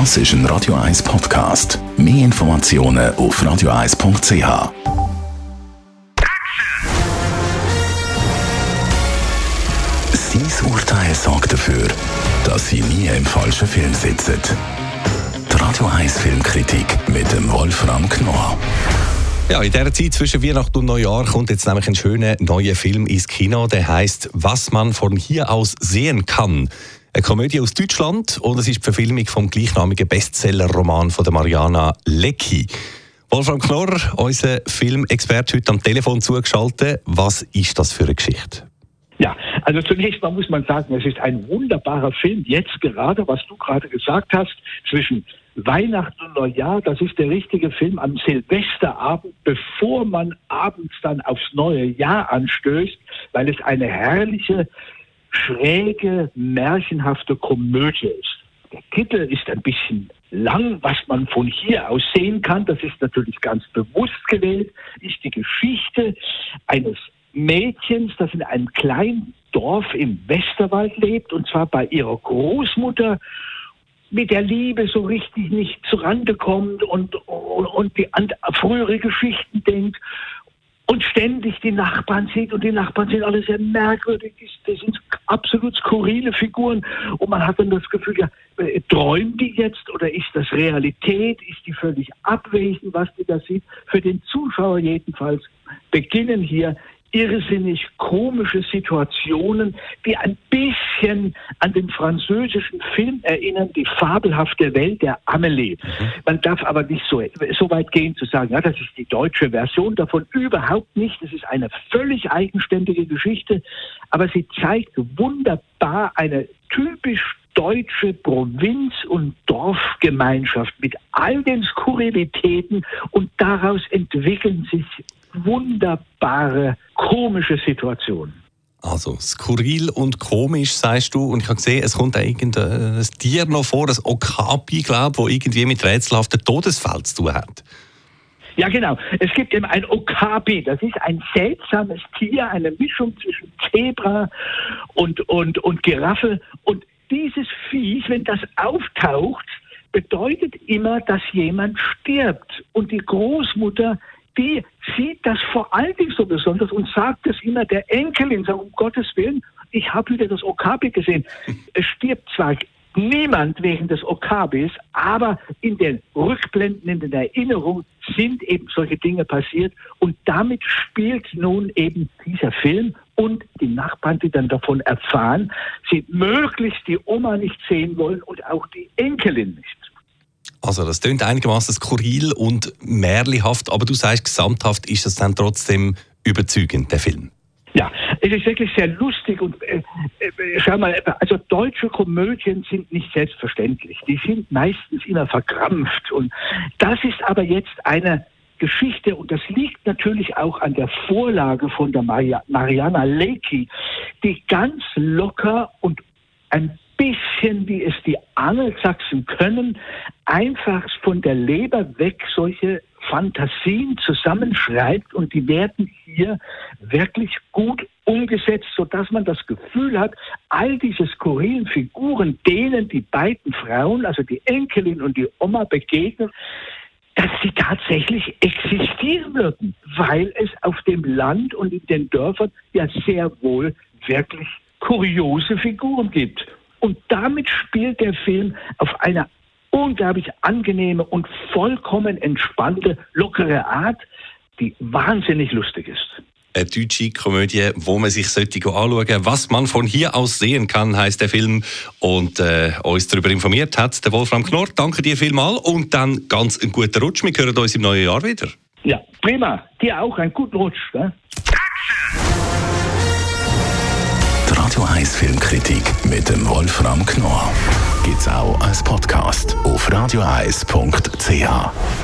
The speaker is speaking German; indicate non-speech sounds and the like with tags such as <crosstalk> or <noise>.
Das ist ein Radio 1 Podcast. Mehr Informationen auf radio1.ch. Sein Urteil sorgt dafür, dass Sie nie im falschen Film sitzen. Die Radio 1 Filmkritik mit dem Wolfram Knorr. Ja, in dieser Zeit zwischen Weihnachten und Neujahr kommt jetzt nämlich ein schöner neuer Film ins Kino, der heißt Was man von hier aus sehen kann. Eine Komödie aus Deutschland und es ist die Verfilmung vom gleichnamigen Bestseller-Roman von Mariana Lecki. Wolfram Knorr, unser Filmexperte, heute am Telefon zugeschaltet. Was ist das für eine Geschichte? Ja, also zunächst mal muss man sagen, es ist ein wunderbarer Film. Jetzt gerade, was du gerade gesagt hast, zwischen Weihnachten und Neujahr, das ist der richtige Film am Silvesterabend, bevor man abends dann aufs neue Jahr anstößt, weil es eine herrliche schräge, märchenhafte Komödie ist. Der Titel ist ein bisschen lang, was man von hier aus sehen kann, das ist natürlich ganz bewusst gewählt, ist die Geschichte eines Mädchens, das in einem kleinen Dorf im Westerwald lebt, und zwar bei ihrer Großmutter, mit der Liebe so richtig nicht zurande kommt und, und, und die an frühere Geschichten denkt und ständig die Nachbarn sieht und die Nachbarn sind alle sehr merkwürdig, das sind absolut skurrile Figuren. Und man hat dann das Gefühl, ja, äh, träumt die jetzt oder ist das Realität, ist die völlig abwesend, was die da sieht? Für den Zuschauer jedenfalls beginnen hier irrsinnig komische Situationen, die ein bisschen an den französischen Film erinnern, die fabelhafte Welt der Amelie. Mhm. Man darf aber nicht so, so weit gehen zu sagen, ja, das ist die deutsche Version davon, überhaupt nicht. Es ist eine völlig eigenständige Geschichte, aber sie zeigt wunderbar eine typisch deutsche Provinz- und Dorfgemeinschaft mit all den Skurrilitäten und daraus entwickeln sich wunderbare, komische Situationen. Also skurril und komisch, sagst du. Und ich habe gesehen, es kommt irgendein Tier noch vor, das Okapi, glaube ich, das irgendwie mit rätselhaften Todesfällen zu tun hat. Ja, genau. Es gibt eben ein Okapi. Das ist ein seltsames Tier, eine Mischung zwischen Zebra und, und, und Giraffe. Und dieses Viech, wenn das auftaucht, bedeutet immer, dass jemand stirbt. Und die Großmutter die sieht das vor allen Dingen so besonders und sagt es immer der Enkelin, sagt, um Gottes Willen, ich habe wieder das Okapi gesehen. <laughs> Es stirbt zwar niemand wegen des Okabis, aber in den Rückblenden, in den Erinnerungen sind eben solche Dinge passiert und damit spielt nun eben dieser Film und die Nachbarn, die dann davon erfahren, sie möglichst die Oma nicht sehen wollen und auch die Enkelin nicht. Also das klingt einigermaßen skurril und märlihaft, aber du sagst, gesamthaft ist es dann trotzdem überzeugend, der Film. Ja, es ist wirklich sehr lustig und äh, äh, schau mal, also deutsche Komödien sind nicht selbstverständlich. Die sind meistens immer verkrampft und das ist aber jetzt eine Geschichte. Und das liegt natürlich auch an der Vorlage von der Maria, Mariana Lecky, die ganz locker und ein bisschen, wie es die Angelsachsen können, einfach von der Leber weg solche Fantasien zusammenschreibt. Und die werden hier wirklich gut umgesetzt, sodass man das Gefühl hat, all diese skurrilen Figuren, denen die beiden Frauen, also die Enkelin und die Oma begegnen, dass sie tatsächlich existieren würden, weil es auf dem Land und in den Dörfern ja sehr wohl wirklich kuriose Figuren gibt. Und damit spielt der Film auf eine unglaublich angenehme und vollkommen entspannte, lockere Art, die wahnsinnig lustig ist. Eine deutsche Komödie, wo man sich sollte anschauen Was man von hier aus sehen kann, heißt der Film. Und äh, uns darüber informiert hat der Wolfram Knorr. Danke dir vielmals und dann ganz einen guten Rutsch. Wir hören uns im neuen Jahr wieder. Ja, prima. Dir auch einen guten Rutsch. Ne? Radio 1 Filmkritik mit dem Wolfram Knorr gibt's auch als Podcast auf radioeis.ch.